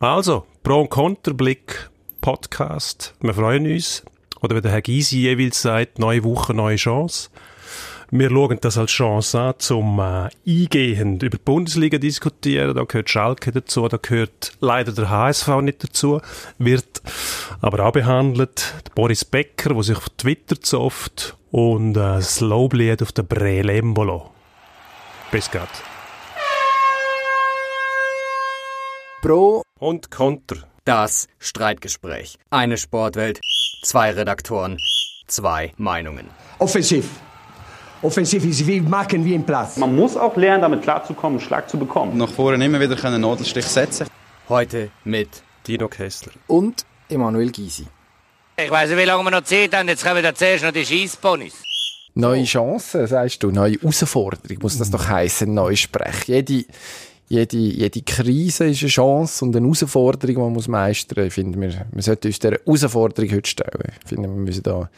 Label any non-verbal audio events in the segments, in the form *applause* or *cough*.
Also, Pro- und Konterblick Podcast. Wir freuen uns. Oder wie der Herr Gysi jeweils sagt, neue Woche, neue Chance. Wir schauen das als Chance an, zum äh, eingehend über die Bundesliga diskutieren. Da gehört Schalke dazu, da gehört leider der HSV nicht dazu, wird aber auch behandelt. Der Boris Becker, der sich auf Twitter zofft und äh, das Loblied auf der Brelembolo. Bis grad. Pro Und Konter. Das Streitgespräch. Eine Sportwelt, zwei Redaktoren, zwei Meinungen. Offensiv. Offensiv ist wie machen wie im Platz. Man muss auch lernen, damit klarzukommen, einen Schlag zu bekommen. nach vorne immer wieder einen Nadelstich setzen Heute mit Dino Kessler. und Emanuel Gysi. Ich weiß nicht, wie lange wir noch Zeit haben. Jetzt kommen da zuerst noch die Scheissponys. Neue Chancen, sagst du, neue Herausforderung, muss das doch heißen, neu sprechen. Jede, jede, jede Krise ist eine Chance und eine Herausforderung, die man muss meistern. Ich finde, wir, wir sollten uns dieser Herausforderung heute stellen. Ich finde, wir müssen da,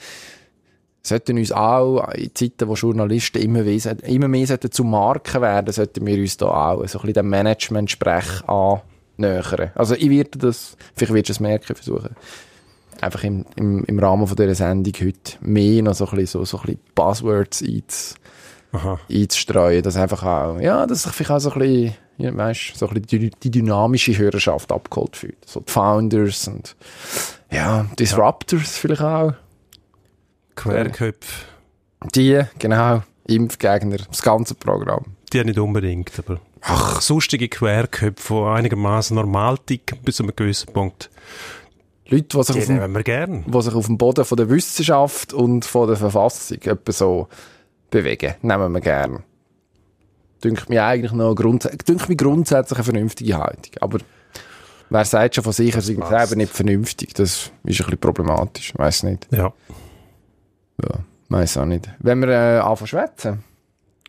sollten uns auch in Zeiten, wo Journalisten immer mehr, immer mehr sollten zu Marken werden, sollten wir uns da auch so ein bisschen dem Management-Sprech annähern. Also ich werde das, vielleicht wirst du es merken, versuchen, einfach im, im, im Rahmen von dieser Sendung heute mehr noch so ein bisschen, so, so ein bisschen Buzzwords einz, Aha. einzustreuen, dass einfach auch, ja, dass sich vielleicht auch so ein bisschen, ja, weißt, so ein bisschen die, dynamische Hörerschaft abgeholt fühlt. So die Founders und, ja, Disruptors vielleicht auch. Querköpfe. Die, genau, Impfgegner, das ganze Programm. Die nicht unbedingt, aber ach, sonstige Querköpfe, die einigermaßen normal ticken bis zu einem gewissen Punkt. Leute, die sich, Die auf dem, nehmen wir gern. die sich auf dem Boden von der Wissenschaft und von der Verfassung etwa so bewegen. Nehmen wir gern. Dünkt mir eigentlich noch grunds dünkt mir grundsätzlich eine vernünftige Haltung. Aber wer sagt schon von sich, er sei selber nicht vernünftig, das ist ein bisschen problematisch. Weiß nicht. Ja. Ja, weiß auch nicht. Wenn wir äh, anfangen zu schwätzen.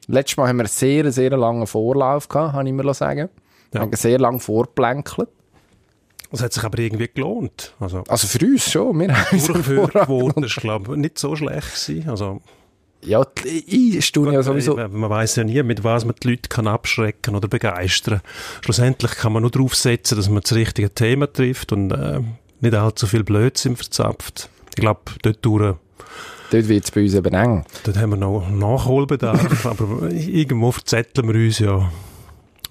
Letztes Mal haben wir einen sehr, sehr langen Vorlauf gehabt, kann ich mir sagen. Wir Ja. haben sehr lang vorplänkelt. Das hat sich aber irgendwie gelohnt. Also, Also für uns schon. Wir haben Durchführquote ist, glaube ich, nicht so schlecht gewesen. Also, Ja, ich staune ja sowieso. äh, man weiß ja nie, mit was man die Leute kann abschrecken oder begeistern. Schlussendlich kann man nur darauf setzen, dass man das richtige Thema trifft und äh, nicht allzu viel Blödsinn verzapft. Ich glaube, dort durch Dort wird es bei uns eben eng. Dort haben wir noch Nachholbedarf, *laughs* aber irgendwo verzetteln wir uns ja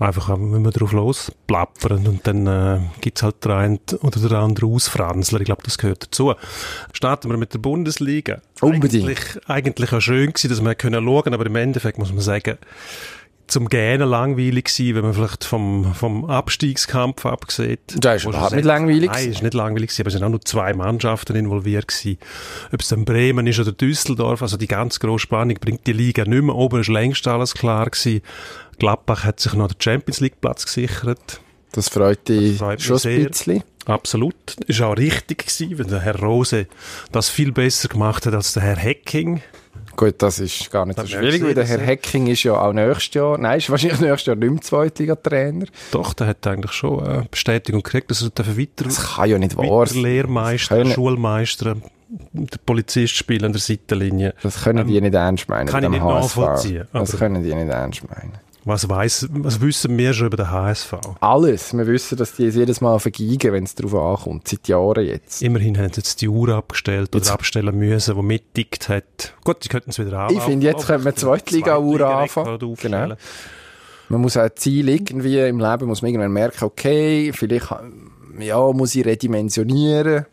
einfach, wenn wir drauf losplappern und dann äh, gibt's halt der eine oder der andere Ausfranzler. Ich glaube, das gehört dazu. Starten wir mit der Bundesliga. Unbedingt. Eigentlich, eigentlich auch schön gewesen, dass wir können schauen, aber im Endeffekt muss man sagen, zum Gähnen langweilig gewesen, wenn man vielleicht vom, vom Abstiegskampf abgesehen. Das ist überhaupt nicht langweilig Nein, ist nicht langweilig gewesen, aber es sind auch nur zwei Mannschaften involviert gewesen. Ob es dann Bremen ist oder Düsseldorf, also die ganz grosse Spannung bringt die Liga nicht mehr. Oben ist längst alles klar gewesen. Gladbach hat sich noch den Champions League Platz gesichert. Das freut dich Das freut schon sehr. ein bisschen. Absolut. Ist auch richtig gewesen, weil der Herr Rose das viel besser gemacht hat als der Herr Hecking. Gut, das ist gar nicht so Das wir schwierig, weil der Herr Hecking ist ja auch nächstes Jahr, nein, ist wahrscheinlich *laughs* nächstes Jahr nicht mehr Zweitliga-Trainer. Doch, der hat eigentlich schon äh, Bestätigung gekriegt, dass er weiter, Das kann ja nicht wahr sein. Lehrmeister, Schulmeister, der Polizist spielen an der Seitenlinie. Das können die nicht ernst meinen. Ähm, kann ich nicht HSV. nachvollziehen, Das können die nicht ernst meinen. Was weiss, was wissen wir schon über den HSV? Alles. Wir wissen, dass die es jedes Mal vergeigen, wenn es darauf ankommt. Seit Jahren jetzt. Immerhin haben sie jetzt die Uhr abgestellt Jetzt- oder abstellen müssen, die mittickt hat. Gut, die könnten es wieder an. Ich finde, jetzt könnte man Zweitliga-Uhr anfangen. Genau. Man muss auch ein Ziel irgendwie im Leben, muss man irgendwann merken, okay, vielleicht ja, muss ich redimensionieren.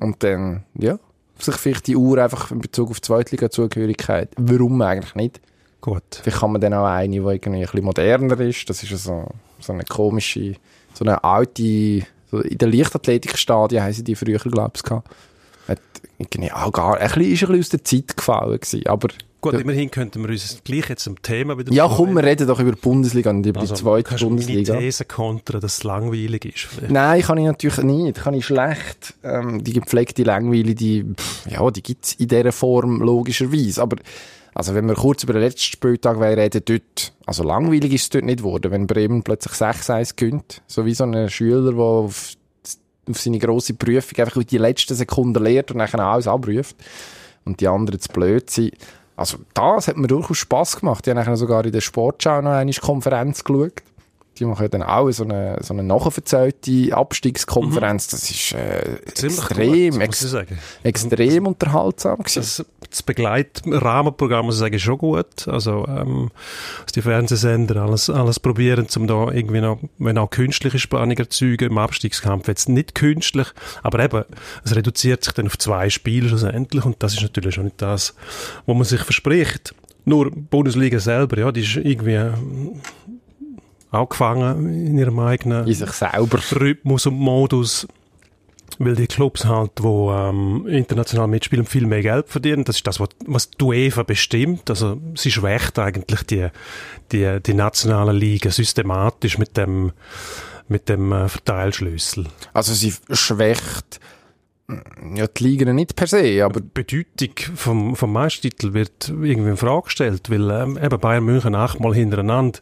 Und dann, ja, sich vielleicht die Uhr einfach in Bezug auf Zweitliga-Zugehörigkeit. Warum eigentlich nicht? Gut. Vielleicht kann man dann auch eine, die irgendwie ein bisschen moderner ist. Das ist so, so eine komische, so eine alte, so in der Leichtathletikstadien sie die früher, glaube ich. Hat irgendwie auch gar, ein bisschen, ist ein bisschen aus der Zeit gefallen gewesen. Aber, Gut, immerhin könnten wir uns gleich jetzt zum Thema wieder ja, komm, wir reden doch über die Bundesliga und über Also, die zweite du meine Bundesliga. These kontern, dass es langweilig ist. Vielleicht. Nein, kann ich natürlich nicht. Kann ich schlecht. Ähm, die gepflegte Langweile, die, pff, ja, die gibt's in dieser Form logischerweise. Aber, also wenn wir kurz über den letzten Spieltag reden, dort, also langweilig ist es dort nicht geworden, wenn Bremen plötzlich 6-1 gewinnt. So wie so ein Schüler, der auf, auf seine grosse Prüfung einfach die letzten Sekunden lehrt und dann alles abruft. Und die anderen zu blöd sind. Also, das hat mir durchaus Spass gemacht. Ich habe sogar in der Sportschau noch eine Konferenz geschaut die machen dann auch so eine, so eine nachverzählte Abstiegskonferenz. Das ist äh, extrem, ex extrem unterhaltsam gewesen. Das, das Begleitrahmenprogramm, muss ich sagen, ist schon gut. Also, ähm, dass die Fernsehsender alles, alles probieren, um da irgendwie noch, wenn auch künstliche Spannung erzeugen, im Abstiegskampf jetzt nicht künstlich, aber eben, es reduziert sich dann auf zwei Spiele schlussendlich und das ist natürlich schon nicht das, was man sich verspricht. Nur die Bundesliga selber, ja, die ist irgendwie auch gefangen in ihrem eigenen In sich selber. Rhythmus und Modus. Weil die Clubs halt, die ähm, international mitspielen, viel mehr Geld verdienen. Das ist das, was, was die UEFA bestimmt. Also sie schwächt eigentlich die, die, die nationalen Ligen systematisch mit dem, mit dem äh, Verteilschlüssel. Also sie schwächt mm, ja, die Ligen nicht per se, aber Die Bedeutung vom, vom Meistertitel wird irgendwie in Frage gestellt, weil ähm, eben Bayern München achtmal hintereinander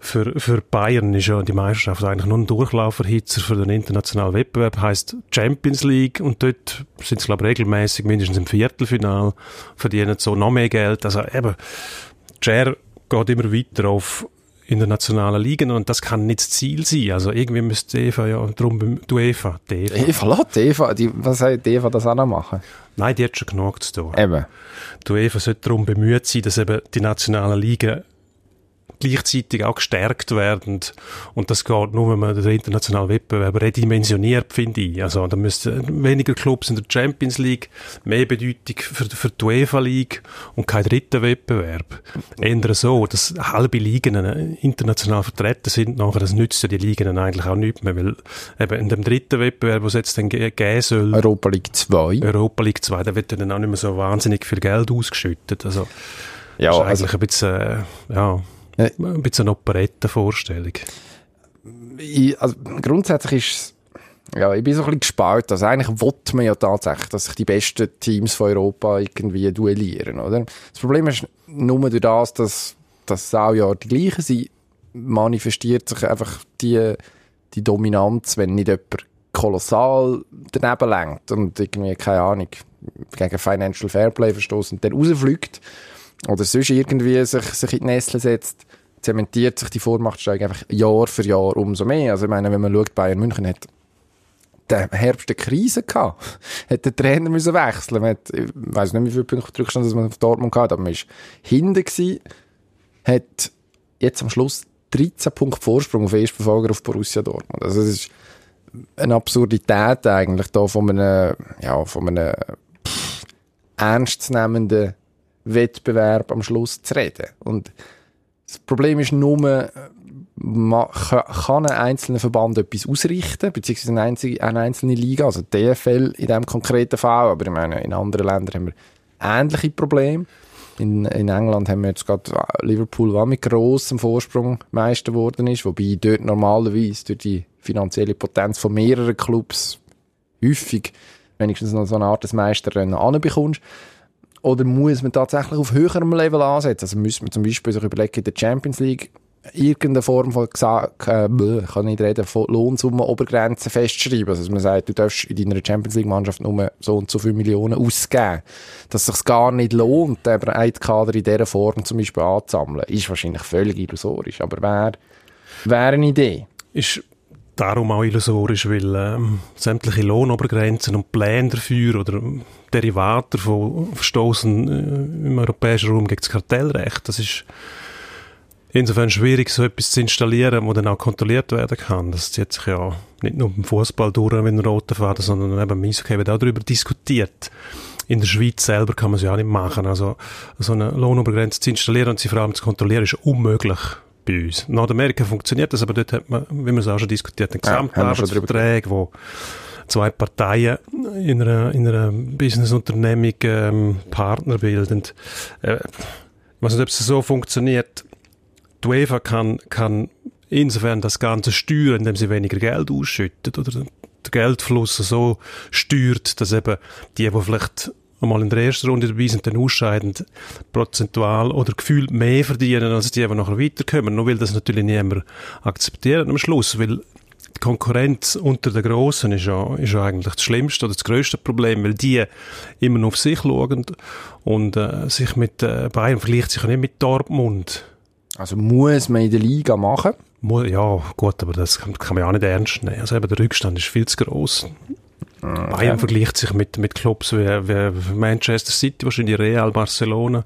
für, für Bayern ist ja die Meisterschaft eigentlich nur ein Durchlauferhitzer für den internationalen Wettbewerb, heißt Champions League und dort sind sie glaube ich regelmäßig mindestens im Viertelfinal, verdienen so noch mehr Geld. Also eben, Cher geht immer weiter auf internationalen Ligen und das kann nicht das Ziel sein. Also irgendwie müsste Eva ja drum, die UEFA, die Eva. Eva, lass Eva, die, was soll die Eva das auch noch machen? Nein, die hat schon genug zu tun. Eben. Die UEFA sollte darum bemüht sein, dass eben die nationalen Ligen gleichzeitig auch gestärkt werden. Und das geht nur, wenn man den internationalen Wettbewerb redimensioniert, finde ich. Also, da müssten weniger Clubs in der Champions League, mehr Bedeutung für, für die UEFA League und kein dritter Wettbewerb. Ändern so, dass halbe Ligen äh, international vertreten sind nachher, das nützt ja die Ligen eigentlich auch nicht mehr, weil eben in dem dritten Wettbewerb, was jetzt dann ge- geben soll, Europa League 2. Europa League 2, da wird dann auch nicht mehr so wahnsinnig viel Geld ausgeschüttet. Also, Ja, das ist also, eigentlich ein bisschen, äh, ja, Ja. ein bisschen eine Operettenvorstellung. ich, also grundsätzlich ist es- ja, ich bin so ein bisschen gespalten. Also eigentlich will man ja tatsächlich, dass sich die besten Teams von Europa irgendwie duellieren, oder? Das Problem ist nur durch das, dass, dass es auch ja die gleichen sind, manifestiert sich einfach die, die Dominanz, wenn nicht jemand kolossal daneben lenkt und irgendwie, keine Ahnung, gegen Financial Fairplay verstoßt und dann rausfliegt oder sonst irgendwie sich, sich in die Nestle setzt, zementiert sich die Vormachtstellung einfach Jahr für Jahr umso mehr. Also ich meine, wenn man schaut, Bayern München hat der Herbst eine Krise gehabt. *laughs* Hat der Trainer müssen wechseln. Man hat, ich weiss nicht, wie viele Punkte Rückstand dass man auf Dortmund gehabt hat, aber man war hinten gewesen, hat jetzt am Schluss 13 Punkte Vorsprung auf Erstverfolger auf Borussia Dortmund. Also das ist eine Absurdität eigentlich da von einem, ja, von einem pff, ernstzunehmenden Wettbewerb am Schluss zu reden. Und das Problem ist nur, ma, ka- kann ein einzelner Verband etwas ausrichten, beziehungsweise eine einzige, eine einzelne Liga, also DFL in diesem konkreten Fall, aber ich meine, in anderen Ländern haben wir ähnliche Probleme. In, in England haben wir jetzt gerade Liverpool, was mit grossem Vorsprung Meister geworden ist, wobei dort normalerweise durch die finanzielle Potenz von mehreren Clubs häufig wenigstens noch so eine Art des Meisterrennen anbekommst. Oder muss man tatsächlich auf höherem Level ansetzen? Also müssen wir zum Beispiel sich überlegen, in der Champions League irgendeine Form von, gesagt, äh, kann nicht reden, von Lohnsummen, Obergrenzen festschreiben. Also, dass man sagt, du darfst in deiner Champions League Mannschaft nur so und so viele Millionen ausgeben. Dass es sich gar nicht lohnt, eben einen Kader in dieser Form zum Beispiel anzusammeln, ist wahrscheinlich völlig illusorisch. Aber wäre wär eine Idee. Ist darum auch illusorisch, weil ähm, sämtliche Lohnobergrenzen und Pläne dafür oder Derivate davon verstoßen äh, im europäischen Raum gegen das Kartellrecht. Das ist insofern schwierig, so etwas zu installieren, wo dann auch kontrolliert werden kann. Das zieht sich ja nicht nur beim Fußball durch wie ein roter Faden, sondern eben beim Eishockey wird auch darüber diskutiert. In der Schweiz selber kann man es ja auch nicht machen. Also so eine Lohnobergrenze zu installieren und sie vor allem zu kontrollieren, ist unmöglich bei uns. In Nordamerika funktioniert das, aber dort hat man, wie wir es auch schon diskutiert haben, Gesamtarbeitsverträge, wo zwei Parteien in einer, in einer Businessunternehmung ähm, Partner bilden. Äh, ich weiß nicht, ob es so funktioniert. Die UEFA kann, kann insofern das Ganze steuern, indem sie weniger Geld ausschüttet oder den Geldfluss so steuert, dass eben die, die vielleicht einmal in der ersten Runde dabei sind, dann ausscheiden, prozentual oder gefühlt mehr verdienen, als die, die nachher weiterkommen. Nur will das natürlich niemand akzeptieren am Schluss, weil die Konkurrenz unter den Grossen ist ja, ist ja eigentlich das Schlimmste oder das grösste Problem, weil die immer nur auf sich schauen und äh, sich mit äh, Bayern vergleicht sich nicht mit Dortmund. Also muss man in der Liga machen. Ja, gut, aber das kann, kann man ja auch nicht ernst nehmen. Also eben, der Rückstand ist viel zu gross. Bayern vergleicht sich mit, mit Clubs wie, wie Manchester City, wahrscheinlich Real, Barcelona,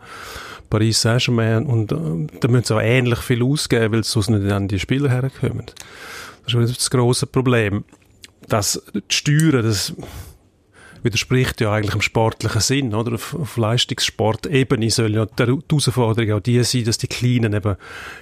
Paris Saint-Germain und äh, da müssen sie auch ähnlich viel ausgeben, weil sonst nicht an die Spieler herkommen. Das ist das grosse Problem. Das die Steuern, das widerspricht ja eigentlich im sportlichen Sinn, oder? Auf, auf Leistungssportebene soll ja die Herausforderung auch die sein, dass die Kleinen eben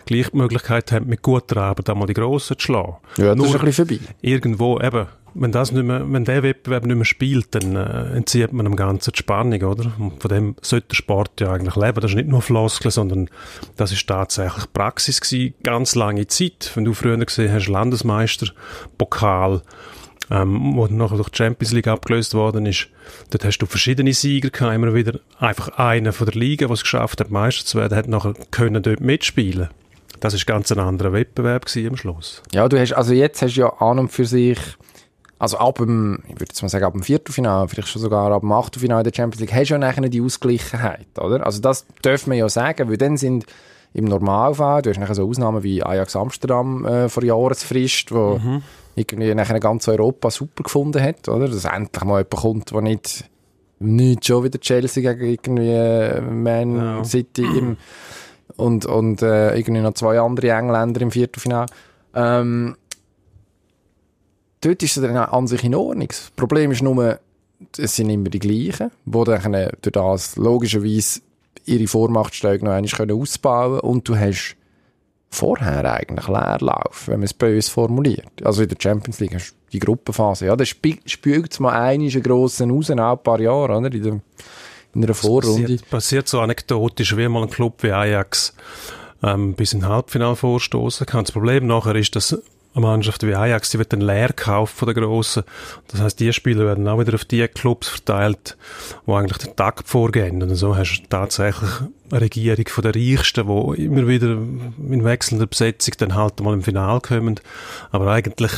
gleich die Möglichkeit haben, mit guter Arbeit einmal die Grossen zu schlagen. Ja, das Nur ist ein bisschen vorbei. irgendwo, eben, wenn das nicht mehr, wenn der Wettbewerb nicht mehr spielt, dann äh, entzieht man dem Ganzen die Spannung, oder? Und von dem sollte der Sport ja eigentlich leben. Das ist nicht nur Floskeln, sondern das ist tatsächlich Praxis gewesen, ganz lange Zeit. Wenn du früher gesehen hast, Landesmeister, Pokal, ähm, wo nachher durch die Champions League abgelöst worden ist, dort hast du verschiedene Sieger gehabt, immer wieder einfach einer von der Liga, der es geschafft hat, Meister zu werden, hat nachher können dort mitspielen. Das ist ganz ein anderer Wettbewerb am Schluss. Ja, du hast, also jetzt hast du ja an und für sich, also ab dem, ich würde jetzt mal sagen, ab dem Viertelfinale, vielleicht schon sogar ab dem Achtelfinale der Champions League, hast du ja nachher die Ausgleichheit, oder? Also das dürfen wir ja sagen, weil dann sind im Normalfall, du hast nachher so Ausnahmen wie Ajax Amsterdam äh, vor Jahresfrist, wo irgendwie nachher ganz Europa super gefunden hat, oder? Dass endlich mal jemand kommt, der nicht nicht schon wieder Chelsea gegen irgendwie äh, Man Ja. City im, und, und äh, irgendwie noch zwei andere Engländer im Viertelfinale. Ähm, dort ist es dann an sich in Ordnung. Das Problem ist nur, es sind immer die gleichen, die dann durch das logischerweise ihre Vormachtstellung noch einmal können ausbauen und du hast vorher eigentlich Leerlauf, wenn man es böse formuliert. Also in der Champions League hast du die Gruppenphase. Ja, da spi- spült es mal einmal einen grossen raus, nach ein paar Jahren, oder? In, der, in einer Vorrunde. Passiert, passiert so anekdotisch, wie mal ein Club wie Ajax ähm, bis in Halbfinale vorstoßen kann. Das Problem nachher ist, dass eine Mannschaft wie Ajax, die wird dann leer gekauft von den Grossen. Das heißt, die Spieler werden auch wieder auf die Clubs verteilt, wo eigentlich den Takt vorgehen. Und so hast du tatsächlich eine Regierung von der Reichsten, wo immer wieder in wechselnder Besetzung dann halt mal im Finale kommen. Aber eigentlich,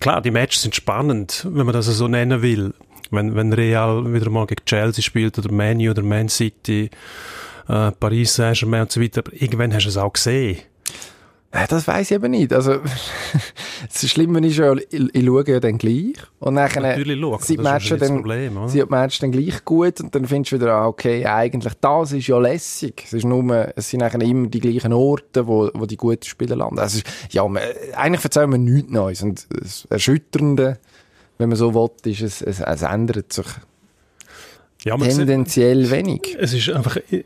klar, die Matches sind spannend, wenn man das so nennen will. Wenn, wenn Real wieder mal gegen Chelsea spielt oder Man U oder Man City, äh, Paris Saint-Germain und so weiter, aber irgendwann hast du es auch gesehen. Äh, Das weiß ich eben nicht. Also, *laughs* das Schlimme ist ja, ich, ich schaue ja dann gleich. Und nachher Natürlich schauen, sind die Matches dann, Problem, oder? sind die Matches dann gleich gut und dann findest du wieder, ah, okay, eigentlich das ist ja lässig. Es ist nur, es sind nachher immer die gleichen Orte, wo, wo die guten Spieler landen. Also, ja, man, eigentlich erzählen wir nichts Neues. Und das Erschütternde, wenn man so will, ist, es, es, es ändert sich Ja, tendenziell wenig. Es ist einfach, die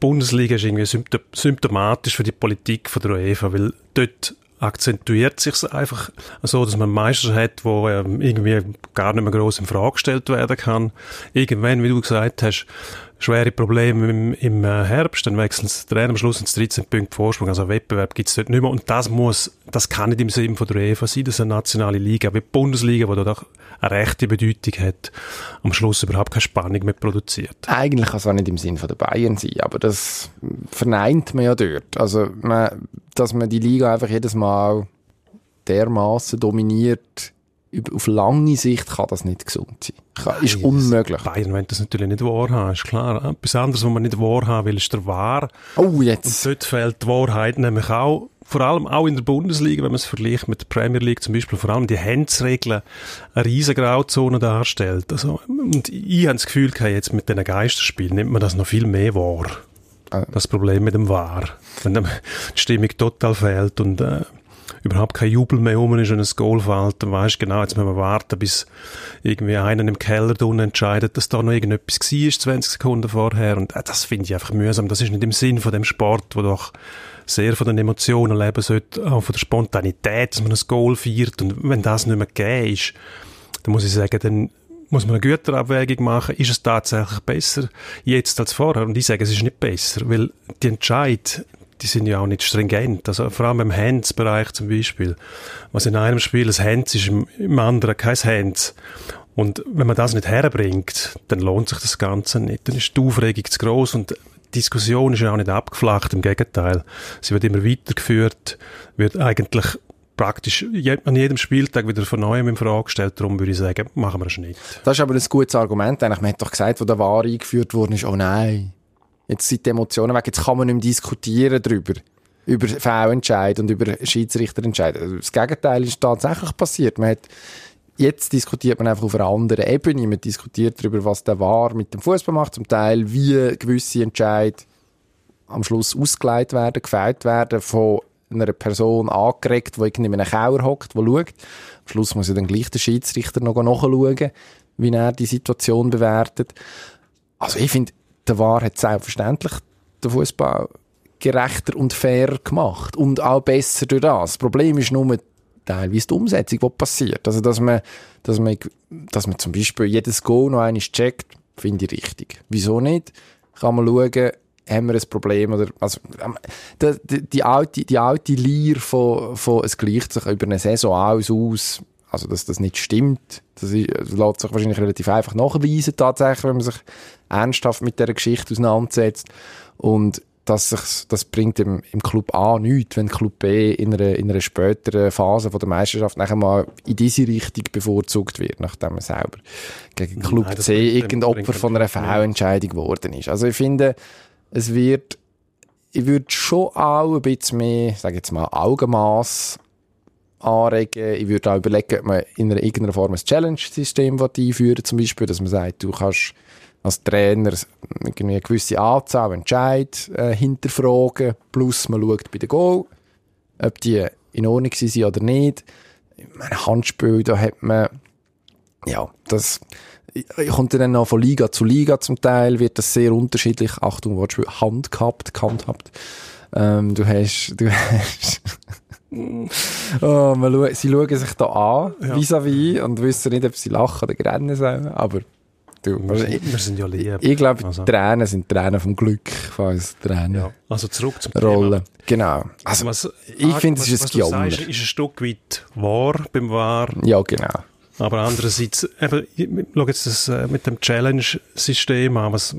Bundesliga ist irgendwie symptom symptomatisch für die Politik von der UEFA, weil dort akzentuiert sich einfach so, dass man Meister hat, wo ähm, irgendwie gar nicht mehr groß in Frage gestellt werden kann. Irgendwann, wie du gesagt hast, schwere Probleme im, im äh, Herbst, dann wechseln sie Trainer am Schluss ins 13 Punkte Vorsprung, also Wettbewerb gibt es dort nicht mehr und das muss, das kann nicht im Sinn von der UEFA sein, das ist eine nationale Liga, wie die Bundesliga, die dort auch eine rechte Bedeutung hat, am Schluss überhaupt keine Spannung mehr produziert. Eigentlich kann es auch nicht im Sinn von der Bayern sein, aber das verneint man ja dort. Also, man, dass man die Liga einfach jedes Mal dermaßen dominiert, auf lange Sicht kann das nicht gesund sein. Kann, ist Nein, unmöglich. Bayern will das natürlich nicht wahrhaben, ist klar. Etwas anderes, was man nicht wahrhaben will, ist der Wahr. Oh, Und jetzt. dort fehlt die Wahrheit nämlich auch, vor allem auch in der Bundesliga, wenn man es vergleicht mit der Premier League zum Beispiel, vor allem die Handsregeln eine riesen Grauzone darstellt. Also, und ich habe das Gefühl, jetzt mit diesen Geisterspielen nimmt man das noch viel mehr wahr. Ah. Das Problem mit dem Wahr. Wenn die Stimmung total fehlt und äh, überhaupt kein Jubel mehr rum ist, wenn ein Goal fällt, dann weisst genau, jetzt müssen wir warten, bis irgendwie einer im Keller unten entscheidet, dass da noch irgendetwas war, 20 Sekunden vorher. Und äh, das finde ich einfach mühsam. Das ist nicht im Sinn von dem Sport, wo doch sehr von den Emotionen leben sollte, auch von der Spontanität, dass man ein Goal feiert. Und wenn das nicht mehr gegeben ist, dann muss ich sagen, dann muss man eine Güterabwägung machen. Ist es tatsächlich besser jetzt als vorher? Und ich sage, es ist nicht besser, weil die Entscheid, die sind ja auch nicht stringent. Also vor allem im Hands-Bereich zum Beispiel. Was in einem Spiel ein Hands ist, im, anderen kein Hands. Und wenn man das nicht herbringt, dann lohnt sich das Ganze nicht. Dann ist die Aufregung zu groß und die Diskussion ist ja auch nicht abgeflacht. Im Gegenteil. Sie wird immer weitergeführt, wird eigentlich praktisch an jedem Spieltag wieder von neuem in Frage gestellt. Darum würde ich sagen, machen wir einen Schnitt. Das ist aber ein gutes Argument. Eigentlich. Man hat doch gesagt, wo der Wahr eingeführt worden ist, oh nein, jetzt sind die Emotionen weg, jetzt kann man nicht mehr diskutieren darüber. über V-Entscheid und über Schiedsrichterentscheid. Also das Gegenteil ist tatsächlich passiert. Man hat Jetzt diskutiert man einfach auf einer anderen Ebene. Man diskutiert darüber, was der war mit dem Fußball macht, zum Teil, wie gewisse Entscheid am Schluss ausgeleitet werden, gefällt werden, von einer Person angeregt, die in einem Keller hockt, die schaut. Am Schluss muss ja dann gleich der Schiedsrichter noch nachschauen, wie er die Situation bewertet. Also ich finde, der War hat selbstverständlich den Fußball gerechter und fairer gemacht und auch besser durch das. Das Problem ist nur teilweise die Umsetzung, die passiert. Also, dass man, dass man, dass man zum Beispiel jedes Go noch einmal checkt, finde ich richtig. Wieso nicht? Kann man schauen, haben wir ein Problem oder, also, ähm, die, die, die alte, die alte Lehr von, von, es gleicht sich über eine Saison aus, aus, also, dass das nicht stimmt, das, ist, das lässt sich wahrscheinlich relativ einfach nachweisen, tatsächlich, wenn man sich ernsthaft mit dieser Geschichte auseinandersetzt. Und dass sich, das bringt im, im Club A nichts, wenn Club B in einer, in einer späteren Phase von der Meisterschaft nachher mal in diese Richtung bevorzugt wird, nachdem man selber gegen Club Nein, C irgendein Opfer von einer V-Entscheidung geworden ist. Also ich finde, es wird, ich würde schon auch ein bisschen mehr, sage jetzt mal, Augenmaß anregen. Ich würde auch überlegen, ob man in einer, irgendeiner Form ein Challenge-System einführen zum Beispiel, dass man sagt, du kannst als Trainer eine gewisse Anzahl Entscheid äh, hinterfragen, plus man schaut bei den Goal, ob die in Ordnung sind oder nicht. Meine Handspiel, da hat man, ja, das kommt dann noch von Liga zu Liga zum Teil, wird das sehr unterschiedlich. Achtung, Wortspiel, Hand gehabt, gehandhabt. Ähm, du hast, du hast, *laughs* oh, man, sie schauen sich da an, vis-à-vis, -vis, und wissen nicht, ob sie lachen oder rennen sollen, aber du. Wir, sind, wir sind ja lieb. Ich, glaube, also. Tränen sind Tränen vom Glück. Falls Tränen ja. Also zurück zum Rollen. Genau. Also, was, ich finde, es ist ein Gejammer. ist ein Stück weit wahr beim Wahr. Ja, genau. Aber andererseits, eben, schau jetzt das äh, mit dem Challenge-System an. Was,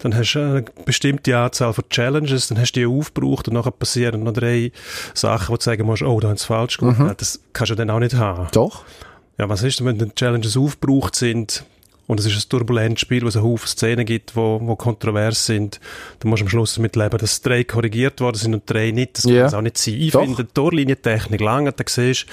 dann hast du eine bestimmte Anzahl von Challenges, dann hast du die aufgebraucht und nachher passieren noch drei Sachen, wo du sagen musst, oh, da haben sie falsch gemacht. Mhm. Das kannst du dann auch nicht haben. Doch. Ja, was ist denn, wenn die Challenges aufgebraucht sind? Und es ist ein turbulentes Spiel, wo es einen Haufen Szenen gibt, wo, wo kontrovers sind. Du musst am Schluss damit leben, dass drei korrigiert worden sind und drei nicht. Das yeah. kann es auch nicht sein. Ich Doch. finde, die Torlinientechnik lange, da siehst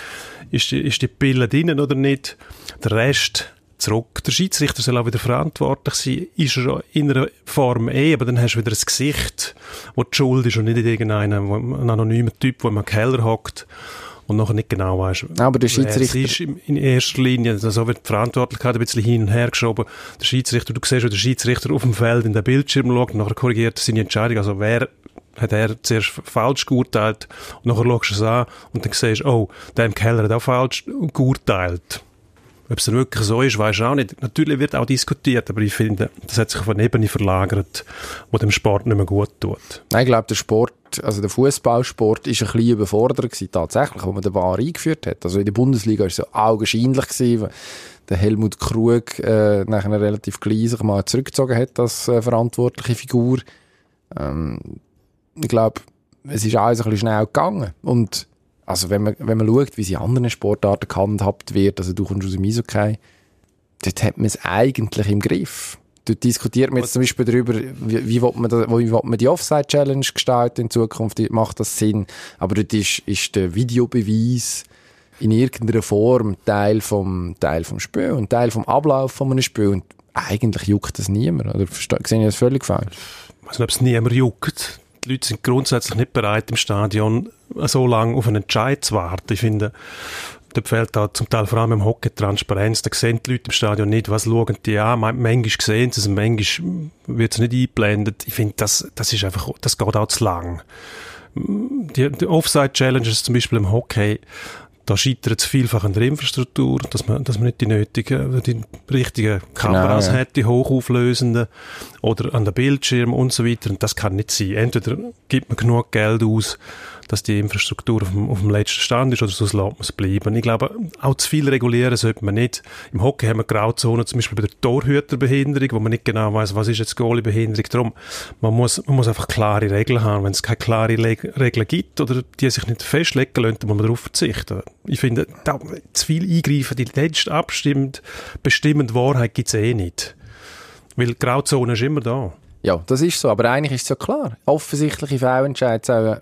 ist die, ist die Pille drinnen oder nicht. Der Rest zurück. Der Schiedsrichter soll auch wieder verantwortlich sein. Ist er in einer Form eh, aber dann hast du wieder ein Gesicht, wo die Schuld ist und nicht irgendeinem ein anonymer Typ, der im Keller hockt und nachher nicht genau weißt, aber der Schiedsrichter ist in erster Linie, also wird die Verantwortlichkeit ein bisschen hin und her geschoben. Der Schiedsrichter, du siehst, wie der Schiedsrichter auf dem Feld in den Bildschirm schaut nachher korrigiert seine Entscheidung. Also wer hat er zuerst falsch geurteilt und nachher schaust du es an und dann siehst du, oh, der im Keller hat auch falsch geurteilt. Ob es dann wirklich so ist, weiß ich auch nicht. Natürlich wird auch diskutiert, aber ich finde, das hat sich eine Ebene verlagert, wo dem Sport nicht mehr gut tut. Nein, ich glaube, der Sport, also der Fußballsport ist ein bisschen überfordert gewesen, tatsächlich, wo man den VAR eingeführt hat. Also in der Bundesliga war es so augenscheinlich gewesen, der Helmut Krug äh, nach einer relativ klein sich mal zurückgezogen hat als äh, verantwortliche Figur. Ähm, ich glaube, es ist alles ein bisschen schnell gegangen und also wenn man, wenn man schaut, wie sie in anderen Sportarten gehandhabt wird, also du kommst aus dem Eishockey, dort hat man es eigentlich im Griff. Dort diskutiert man jetzt zum Beispiel darüber, wie, wie, will man, da, wie man die Offside-Challenge gestalten in Zukunft, macht das Sinn? Aber dort ist, ist der Videobeweis in irgendeiner Form Teil vom, Teil vom Spiel und Teil vom Ablauf von einem Spiel und eigentlich juckt das niemand, oder? Sehe ich das völlig falsch? Ich weiß nicht, ob es niemand juckt die Leute sind grundsätzlich nicht bereit, im Stadion so lange auf einen Entscheid zu warten. Ich finde, da fehlt da zum Teil vor allem im Hockey Transparenz. Da sehen die Leute im Stadion nicht, was schauen die an. Manchmal sehen sie es, manchmal wird es nicht eingeblendet. Ich finde, das, das ist einfach, das geht auch zu lang. Die, die Offside-Challenges zum Beispiel im Hockey, da scheitert es vielfach an der Infrastruktur, dass man, dass man nicht die nötigen, die richtigen Kameras genau, ja. hat, die hochauflösenden, oder an der Bildschirm und so weiter. Und das kann nicht sein. Entweder gibt man genug Geld aus, dass die Infrastruktur auf dem, auf dem letzten Stand ist oder sonst lässt man es bleiben. Ich glaube, auch zu viel regulieren sollte man nicht. Im Hockey haben wir Grauzonen, zum Beispiel bei der Torhüterbehinderung, wo man nicht genau weiß, was ist jetzt Goalie-Behinderung. Darum, man muss, man muss einfach klare Regeln haben. Wenn es keine klare Le Regeln gibt oder die sich nicht festlegen lassen, dann muss man darauf verzichten. Ich finde, da, zu viel eingreifen, die letzte abstimmt, bestimmende Wahrheit gibt es eh nicht. Weil die Grauzone ist immer da. Ja, das ist so. Aber eigentlich ist es ja klar. Offensichtliche Fehlentscheide sollen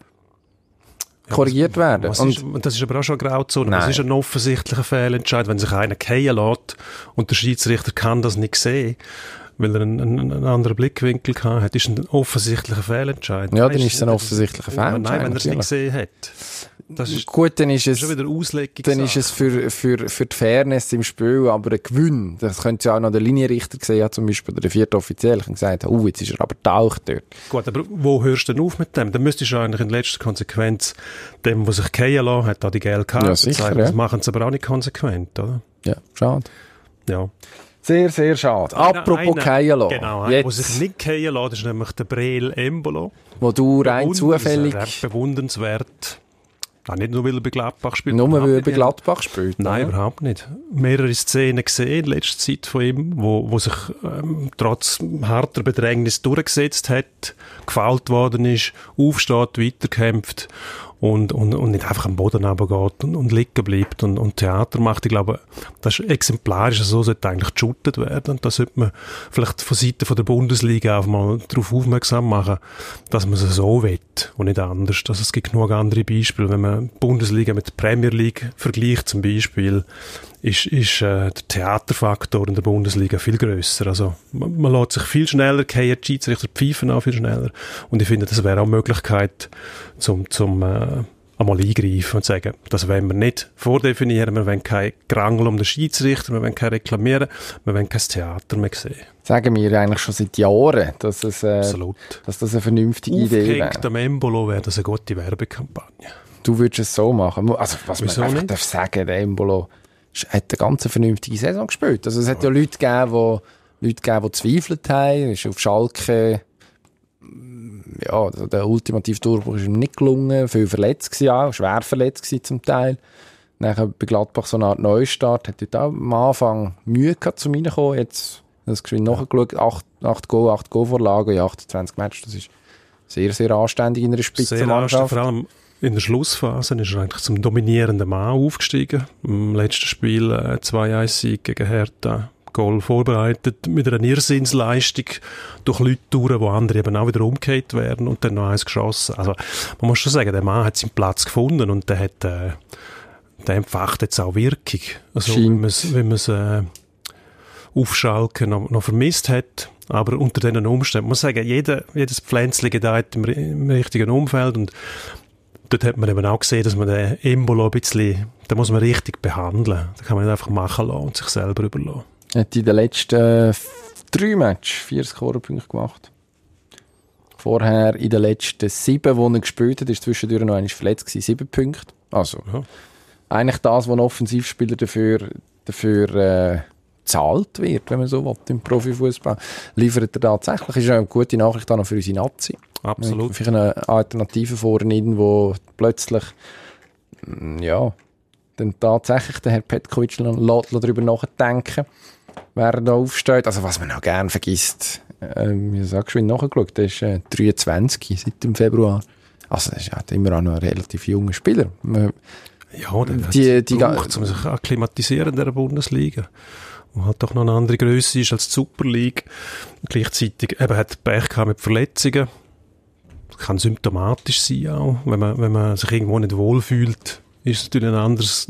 korrigiert werden. Was Und ist, und das ist aber auch schon eine Grauzone. Nein. Das ist ein offensichtlicher Fehlentscheid, wenn sich einer fallen lässt und der Schiedsrichter kann das nicht sehen, weil er einen, einen, einen anderen Blickwinkel gehabt hat, ist ein offensichtlicher Fehlentscheid. Ja, dann ist es ein offensichtlicher Ja, Fehlentscheid, Nein, wenn er es nicht gesehen hat. Das ist gut, dann ist es, schon wieder Auslegung. dann ist es für, für, für die Fairness im Spiel aber ein Gewinn. Das könnte ja auch noch der Linienrichter gesehen haben, zum Beispiel oder der vierte Offiziell, und gesagt haben, oh, jetzt ist er aber taucht dort. Gut, aber wo hörst du denn auf mit dem? Dann müsstest du eigentlich in letzter Konsequenz dem, der sich fallen lassen hat, da die Karte Ja, sicher, zeigen. ja. Das machen sie aber auch nicht konsequent, oder? Ja, schade. Ja. Sehr, sehr schade. Apropos fallen lassen. Genau, einer, der sich Jetzt, nicht fallen lässt, ist nämlich der Breel Embolo. wo du rein zufällig, Bewundernswert, Bewundernswert. Ja, nicht nur, weil er bei Gladbach spielt. nur weil er bei Gladbach spielt. Nein, oder? überhaupt nicht. Mehrere Szenen gesehen in letzter Zeit von ihm, wo, wo sich ähm, trotz harter Bedrängnis durchgesetzt hat, gefällt worden ist, aufsteht, weiterkämpft und, und, und nicht einfach am Boden runtergeht und, und liegen bleibt und, und Theater macht. Ich glaube, das ist exemplarisch, so sollte eigentlich geshootet werden und da sollte man vielleicht von Seiten von der Bundesliga auch mal darauf aufmerksam machen, dass man es so will und nicht anders. Also es gibt genug andere Beispiele. Wenn man Bundesliga mit Premier League vergleicht zum Beispiel, ist, ist äh, der Theaterfaktor in der Bundesliga viel grösser. Also man, man lässt sich viel schneller gehen, die Schiedsrichter pfeifen auch viel schneller. Und ich finde, das wäre auch eine Möglichkeit, zum, zum äh, einmal eingreifen und sagen, das wollen wir nicht vordefinieren, wir wollen kein Gerangel um den Schiedsrichter, wir wollen kein Reklamieren, wir wollen kein Theater mehr sehen. Sagen wir eigentlich schon seit Jahren, dass, es, äh, dass das eine vernünftige Idee wäre. Am Embolo wäre das eine gute Werbekampagne. Du würdest es so machen. Also, was Wieso man einfach nicht? darf sagen, der Embolo hat eine ganz vernünftige Saison gespielt. Also, es hat ja Leute gegeben, die, Leute gegeben, die zweifelt haben. Ist auf Schalke, mm, ja, also der ultimative Durchbruch ist ihm nicht gelungen. Viel verletzt gewesen, auch, schwer verletzt gewesen zum Teil. Nachher bei Gladbach so eine Art Neustart. Hat dort auch am Anfang Mühe gehabt, zum reinkommen. Jetzt, das geschwind nachgeschaut, 8, 8 Go, 8 Go-Vorlagen in 28 Matches. Das ist sehr, sehr anständig in einer Sehr anstrengend, Spitzenmannschaft. vor allem in der Schlussphase ist er eigentlich zum dominierenden Mann aufgestiegen. Im letzten Spiel äh, 2-1-Sieg gegen Hertha. Goal vorbereitet mit einer Irrsinnsleistung durch Leute durch, wo andere eben auch wieder umgekehrt werden und dann noch eins geschossen. Also man muss schon sagen, der Mann hat seinen Platz gefunden und der hat äh, der entfacht jetzt auch Wirkung. Also Scheint. wenn man es äh, auf Schalke noch, noch vermisst hat. Aber unter diesen Umständen, muss ich sagen, jeder, jedes Pflänzchen gedeiht im, im richtigen Umfeld und dort hat man eben auch gesehen, dass man den Embolo ein bisschen, da muss man richtig behandeln. Da kann man nicht einfach machen lassen und sich selber überlassen. hat in den letzten äh, drei Matches vier Scorerpunkte gemacht. Vorher in den letzten sieben, die er gespielt hat, ist zwischendurch noch einmal verletzt gewesen, sieben Punkte. Also, Ja. eigentlich das, was ein Offensivspieler dafür, dafür äh, zahlt wird, wenn man so will, im Profifußball, liefert er tatsächlich. Ist ja eine gute Nachricht auch noch für unsere Nazi. Absolut. Vielleicht eine Alternative vorne irgendwo plötzlich, mm, ja, dann tatsächlich der Herr Petkovic noch lässt darüber nachdenken, wer da aufsteht. Also was man auch gerne vergisst, ähm, ich habe schon nachgeschaut, der ist äh, 23 seit dem Februar. Also das ist ja immer auch noch ein relativ junger Spieler. Man, Ja, der Die- die, braucht, um sich akklimatisieren in dieser Bundesliga. Und halt doch noch eine andere Größe ist als die Super League. Gleichzeitig eben hat Pech gehabt mit Verletzungen. Kann symptomatisch sein auch, wenn man, wenn man sich irgendwo nicht wohlfühlt. Ist es natürlich ein anderes,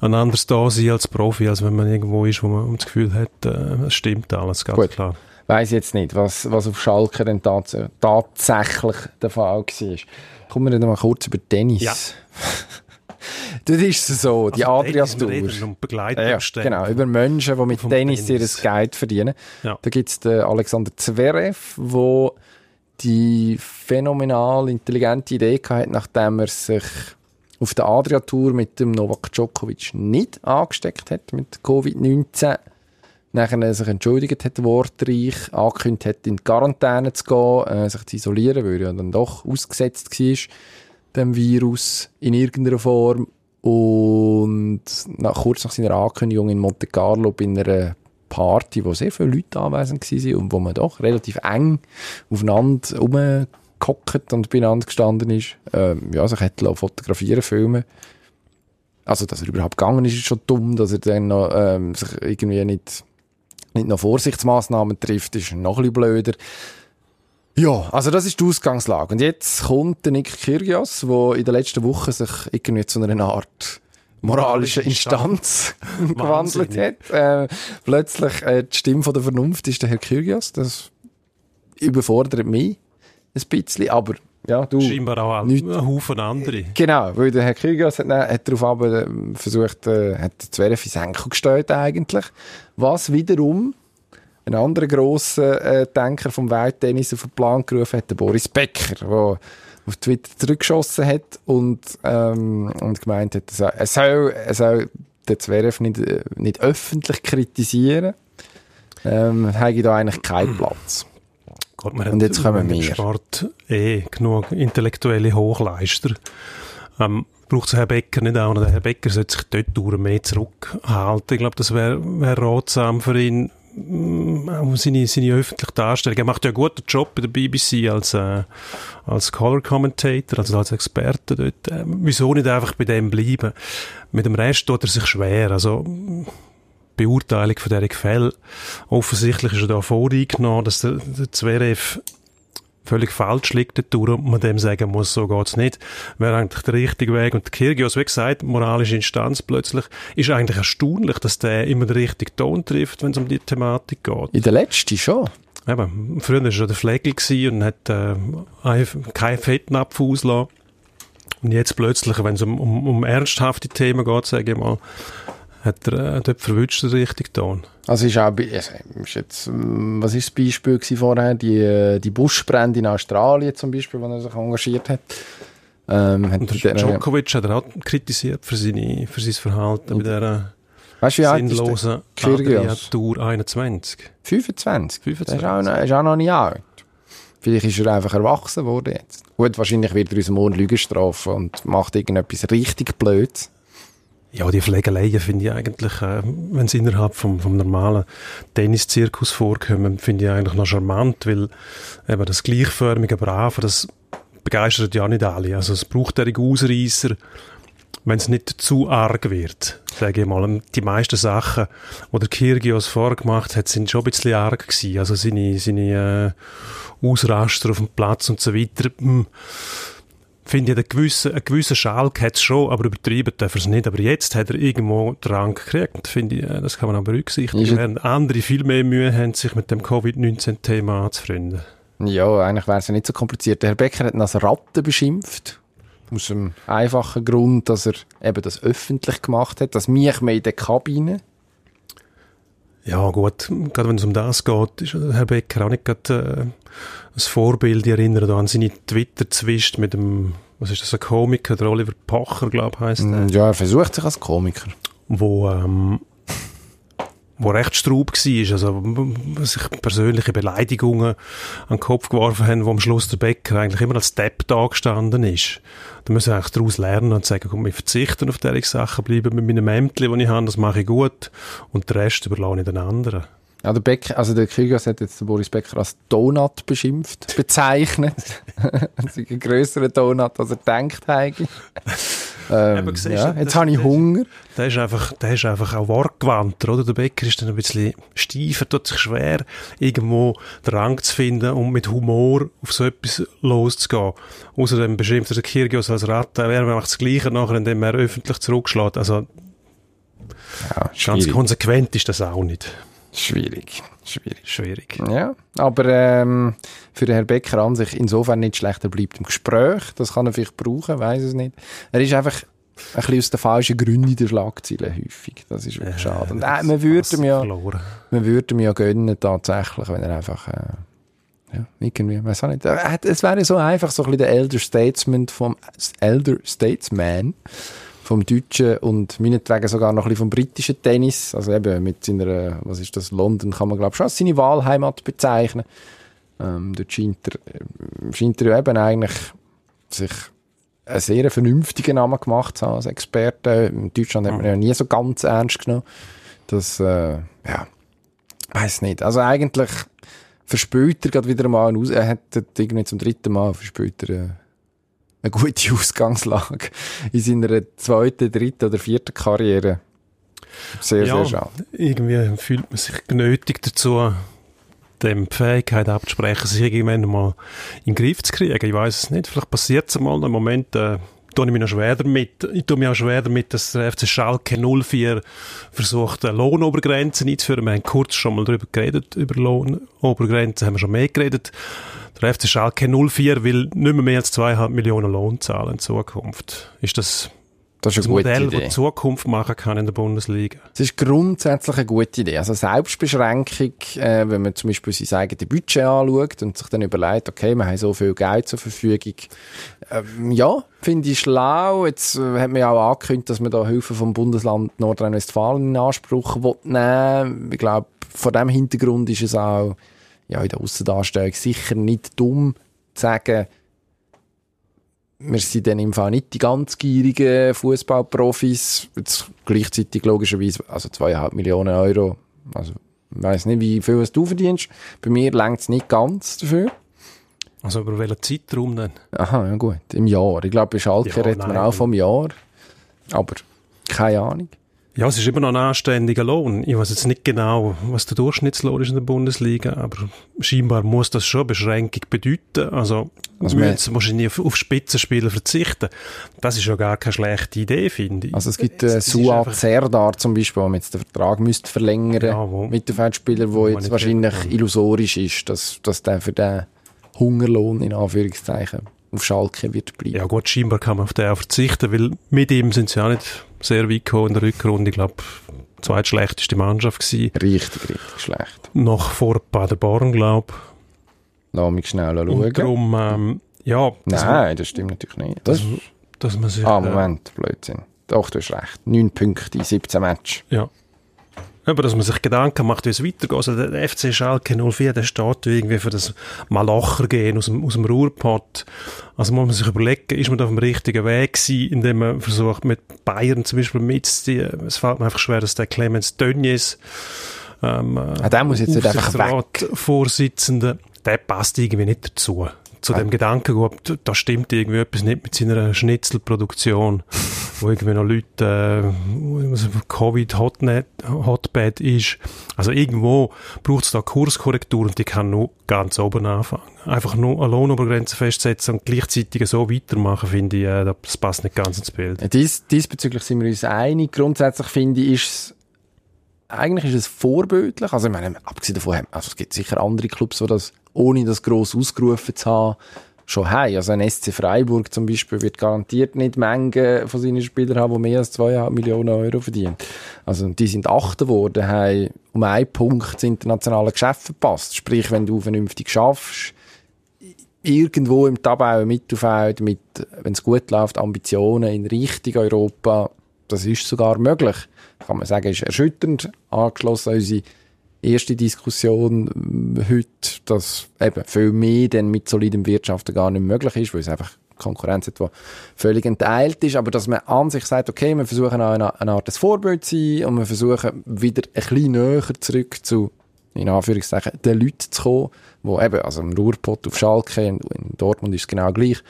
ein anderes Dasein als Profi, als wenn man irgendwo ist, wo man das Gefühl hat, äh, es stimmt alles, ganz Gut. klar. weiß jetzt nicht, was, was auf Schalke denn tats tatsächlich der Fall war. Kommen wir dann mal kurz über Tennis. Ja. *laughs* das ist so, die Also, Adrias Tennis, wir Tour. reden um Ja, genau, über Menschen, die mit Tennis, Tennis. ihr Geld verdienen. Ja. Da gibt es den Alexander Zverev, wo die phänomenal intelligente Idee hatte, nachdem er sich auf der Adria-Tour mit dem Novak Djokovic nicht angesteckt hat mit Covid-19. Nachher er sich entschuldigt hat, wortreich, angekündigt hat, in Quarantäne zu gehen, äh, sich zu isolieren, weil er ja dann doch ausgesetzt war, dem Virus in irgendeiner Form. Und nach, kurz nach seiner Ankündigung in Monte Carlo bei einer Party, wo sehr viele Leute anwesend waren und wo man doch relativ eng aufeinander rumgehockt und beieinander gestanden ist, ähm, ja, sich hat lassen fotografieren, filmen. Also, dass er überhaupt gegangen ist, ist schon dumm, dass er dann noch, ähm, sich irgendwie nicht, nicht noch Vorsichtsmaßnahmen trifft, ist noch ein bisschen blöder. Ja, also das ist die Ausgangslage. Und jetzt kommt der Nick Kyrgios, der in der letzten Woche sich irgendwie zu einer Art moralische Instanz *laughs* *laughs* gewandelt hat. Äh, plötzlich äh, die Stimme von der Vernunft ist der Herr Kyrgios. Das überfordert mich ein bisschen, aber ja, du... Scheinbar auch nicht- ein Haufen andere. Genau, weil der Herr Kyrgios hat, hat darauf aber ähm, versucht, äh, hat Zverev ins Enkel gestellt eigentlich, was wiederum ein anderer grosser äh, Denker vom Welttennis auf den Plan gerufen hat, der Boris Becker, der auf Twitter zurückgeschossen hat und, ähm, und gemeint hat, er soll, er soll, den Zverev nicht, äh, nicht öffentlich kritisieren. Ähm, habe da eigentlich keinen *clears throat* Platz. Gott, man Und jetzt kommen wir. Sport eh genug intellektuelle Hochleister. Ähm, braucht es Herr Becker nicht auch? Der Herr Becker sollte sich dort durch mehr zurückhalten. Ich glaube, das wäre wär ratsam für ihn, auch seine, seine öffentliche Darstellung. Er macht ja einen guten Job bei der BBC als, äh, als Color Commentator, also als Experte dort. Äh, wieso nicht einfach bei dem bleiben? Mit dem Rest tut er sich schwer. Also, Beurteilung von dieser Fälle. Offensichtlich ist er da voreingenommen, dass der, der Zverev völlig falsch liegt dort durch und man dem sagen muss, so geht's nicht. Wäre eigentlich der richtige Weg. Und der Kyrgios, wie gesagt, moralische Instanz plötzlich, ist eigentlich erstaunlich, dass der immer den richtigen Ton trifft, wenn es um die Thematik geht. In der letzten schon. Eben, früher war er der Flegel und hat äh, ein- keinen Fettnapf ausgelassen. Und jetzt plötzlich, wenn es um, um, um ernsthafte Themen geht, sage ich mal, hat er äh, dort verwünscht den richtigen Ton. Also ist auch, also ist jetzt, ähm, was ist das Beispiel vorher? Die, äh, die Buschbrände in Australien zum Beispiel, wo er sich engagiert hat. Ähm, hat Und der Djokovic hat er auch kritisiert für, seine, für sein Verhalten bei dieser weißt wie sinnlosen Tour 21. 25. 25. Der ist auch, noch, ist auch noch nicht alt. Vielleicht ist er einfach erwachsen worden jetzt. Gut, wahrscheinlich wird er uns morgen Lügen strafen und macht irgendetwas richtig Blödes. Ja, die Pflegeleien finde ich eigentlich, äh, wenn sie innerhalb vom, vom normalen Tenniszirkus vorkommen, finde ich eigentlich noch charmant, weil eben das gleichförmige Brave, das begeistert ja nicht alle. Also es braucht derige Ausreißer, wenn es nicht zu arg wird, sage ich mal. Die meisten Sachen, die der Kyrgios vorgemacht hat, sind schon ein bisschen arg gewesen. Also seine, seine äh, Ausraster auf dem Platz und so weiter. hm, finde ich, einen gewissen, einen gewissen Schalk hat es schon, aber übertrieben darf er es nicht. Aber jetzt hat er irgendwo den Rang gekriegt. Finde ich, äh, das kann man auch berücksichtigen. Ist Während andere viel mehr Mühe haben, sich mit dem Covid-19-Thema anzufreunden. Ja, eigentlich wäre es ja nicht so kompliziert. Der Herr Becker hat ihn als Ratte beschimpft. Aus dem einfachen Grund, dass er eben das öffentlich gemacht hat, dass mich mehr in der Kabine. Ja, gut, gerade wenn es um das geht, ist Herr Becker auch nicht gerade äh, ein Vorbild. Ich erinnere da an seine Twitter-Zwist mit dem, was ist das, ein Komiker, der Oliver Pocher, glaube ich, heisst der. Ja, er versucht sich als Komiker. wo, ähm, wo recht straub war, also sich persönliche Beleidigungen an den Kopf geworfen haben, wo am Schluss der Bäcker eigentlich immer als Depp da gestanden ist. Da müssen wir eigentlich daraus lernen und sagen, komm, wir verzichten auf diese Sachen, bleiben mit meinem Ämtli, das ich habe, das mache ich gut und den Rest überlasse ich den anderen. Ja, der Becker, also der Kyrgios hat jetzt den Boris Becker als Donut beschimpft, *laughs* bezeichnet. *laughs* das ist ein grösserer Donut, als er denkt eigentlich. Ähm, siehst ja, das- jetzt habe ich Hunger. Der ist einfach, der ist einfach auch wortgewandter, oder? Der Bäcker ist dann ein bisschen steifer, tut sich schwer, irgendwo den Rang zu finden und mit Humor auf so etwas loszugehen. Außerdem beschimpft er den Kyrgios als Ratte, er macht das Gleiche nachher, indem er öffentlich zurückschlägt. Also, Ja, ganz konsequent ist das auch nicht. Schwierig. Schwierig. Schwierig. Ja, aber ähm, für den Herrn Becker an sich insofern nicht schlecht, er bleibt im Gespräch, das kann er vielleicht brauchen, weiß es nicht. Er ist einfach ein bisschen aus den falschen Gründen in der Schlagzeile häufig, das ist wirklich schade. Und, äh, man würde ihm ja, Verloren. man würde ihm ja gönnen tatsächlich, wenn er einfach, äh, ja, irgendwie, weiß auch nicht, es wäre so einfach so ein bisschen der Elder Statesman vom, Elder Statesman vom deutschen und meinetwegen sogar noch ein bisschen vom britischen Tennis, also eben mit seiner, was ist das, London kann man glaube ich schon als seine Wahlheimat bezeichnen. Ähm, dort scheint er, äh, scheint er eben eigentlich sich einen sehr vernünftigen Namen gemacht zu haben als Experte. In Deutschland hat man ja nie so ganz ernst genommen. Das, äh, ja, weiß nicht. Also eigentlich verspült er gerade wieder mal einen er hat irgendwie zum dritten Mal verspült er äh, eine gute *laughs* Ausgangslage in seiner zweiten, dritten oder vierten Karriere. Sehr, ja, sehr schade. irgendwie fühlt man sich genötigt dazu, dem die Fähigkeit abzusprechen, sich irgendwann mal in den Griff zu kriegen. Ich weiß es nicht, vielleicht passiert es mal. Im Moment äh, tue ich mich noch schwer damit. Ich tue mich auch schwer damit, dass der FC Schalke 04 versucht, eine Lohnobergrenze einzuführen. Wir haben kurz schon mal darüber geredet, über Lohnobergrenzen haben wir schon mehr geredet. Der FC Schalke 04 will nicht mehr, mehr als zweieinhalb Millionen Lohn zahlen in Zukunft. Ist das das ist ein gute Modell, Idee. das Zukunft machen kann in der Bundesliga? Es ist grundsätzlich eine gute Idee. Also Selbstbeschränkung, äh, wenn man zum Beispiel sein eigenes Budget anschaut und sich dann überlegt, okay, wir haben so viel Geld zur Verfügung. Ähm, ja, finde ich schlau. Jetzt äh, hat man ja auch angekündigt, dass man da Hilfe vom Bundesland Nordrhein-Westfalen in Anspruch will nehmen Ich glaube, vor dem Hintergrund ist es auch ja, in der Aussendarstellung sicher nicht dumm zu sagen, wir sind dann im Fall nicht die ganz gierigen Fußballprofis. Gleichzeitig logischerweise, also zweieinhalb Millionen Euro. Also, ich weiss nicht, wie viel du verdienst. Bei mir längt es nicht ganz dafür. Also über welchen Zeitraum denn? Aha, ja gut. Im Jahr. Ich glaube, bei Schalke Ja, redet man auch vom Jahr. Aber keine Ahnung. Ja, es ist immer noch ein anständiger Lohn. Ich weiß jetzt nicht genau, was der Durchschnittslohn ist in der Bundesliga, aber scheinbar muss das schon Beschränkung bedeuten. Also, Also müssen jetzt wahrscheinlich auf, auf Spitzenspieler verzichten. Das ist ja gar keine schlechte Idee, finde ich. Also es gibt äh, Suat Serdar zum Beispiel, wo man jetzt den Vertrag müsste verlängern Ja, wo- Mittelfeldspieler, wo wo jetzt wahrscheinlich illusorisch ist, dass, dass der für den Hungerlohn in Anführungszeichen auf Schalke wird bleiben. Ja gut, scheinbar kann man auf den auch verzichten, weil mit ihm sind sie ja nicht sehr weit gekommen in der Rückrunde. Ich glaube, zweitschlechteste Mannschaft gewesen. Richtig, richtig schlecht. Noch vor Paderborn, glaube Lass mich schnell ich. schauen. Und darum, ähm, ja, dass, man, Nein, das stimmt natürlich nicht. Das, dass man sich... ah, äh, Moment, Blödsinn. Doch, du hast recht. 9 Punkte in 17 Matches. Ja. Aber dass man sich Gedanken macht, wie es weitergeht. Also der FC Schalke 04, der steht irgendwie für das Malacher gehen aus dem, aus dem Ruhrpott. Also muss man sich überlegen, ist man da auf dem richtigen Weg gewesen, indem man versucht, mit Bayern zum Beispiel mitzuziehen. Es fällt mir einfach schwer, dass der Clemens Tönnies, ähm, Ah, der muss jetzt nicht einfach weg. Vorsitzender, der passt irgendwie nicht dazu. Zu dem Gedanken, da stimmt irgendwie etwas nicht mit seiner Schnitzelproduktion, wo irgendwie noch Leute, äh, wo so ein Covid-Hotnet, Hotbed ist. Also irgendwo braucht es da Kurskorrektur und die kann nur ganz oben anfangen. Einfach nur eine Lohnobergrenze festsetzen und gleichzeitig so weitermachen, finde ich, äh, das passt nicht ganz ins Bild. Dies, diesbezüglich sind wir uns einig. Grundsätzlich finde ich, ist es, eigentlich ist es vorbildlich. Also, ich meine, abgesehen davon, also, es gibt sicher andere Clubs, die das, ohne das gross ausgerufen zu haben, schon haben. Also, ein SC Freiburg zum Beispiel wird garantiert nicht Mengen von seinen Spielern haben, die mehr als 2,5 Millionen Euro verdienen. Also, die sind Achter geworden, haben um einen Punkt das internationale Geschäft verpasst. Sprich, wenn du vernünftig schaffst, irgendwo im Tabellen Mittelfeld mit, wenn es gut läuft, Ambitionen in Richtung Europa, das ist sogar möglich. Kann man sagen, ist erschütternd, angeschlossen an unsere erste Diskussion ähm, heute, dass eben viel mehr dann mit solidem Wirtschaften gar nicht möglich ist, weil es einfach Konkurrenz etwa völlig entteilt ist, aber dass man an sich sagt, okay, wir versuchen auch eine, eine Art des Vorbild zu sein und wir versuchen wieder ein bisschen näher zurück zu in Anführungszeichen, den Leuten zu kommen, wo eben, also im Ruhrpott auf Schalke, in, in Dortmund ist es genau gleich,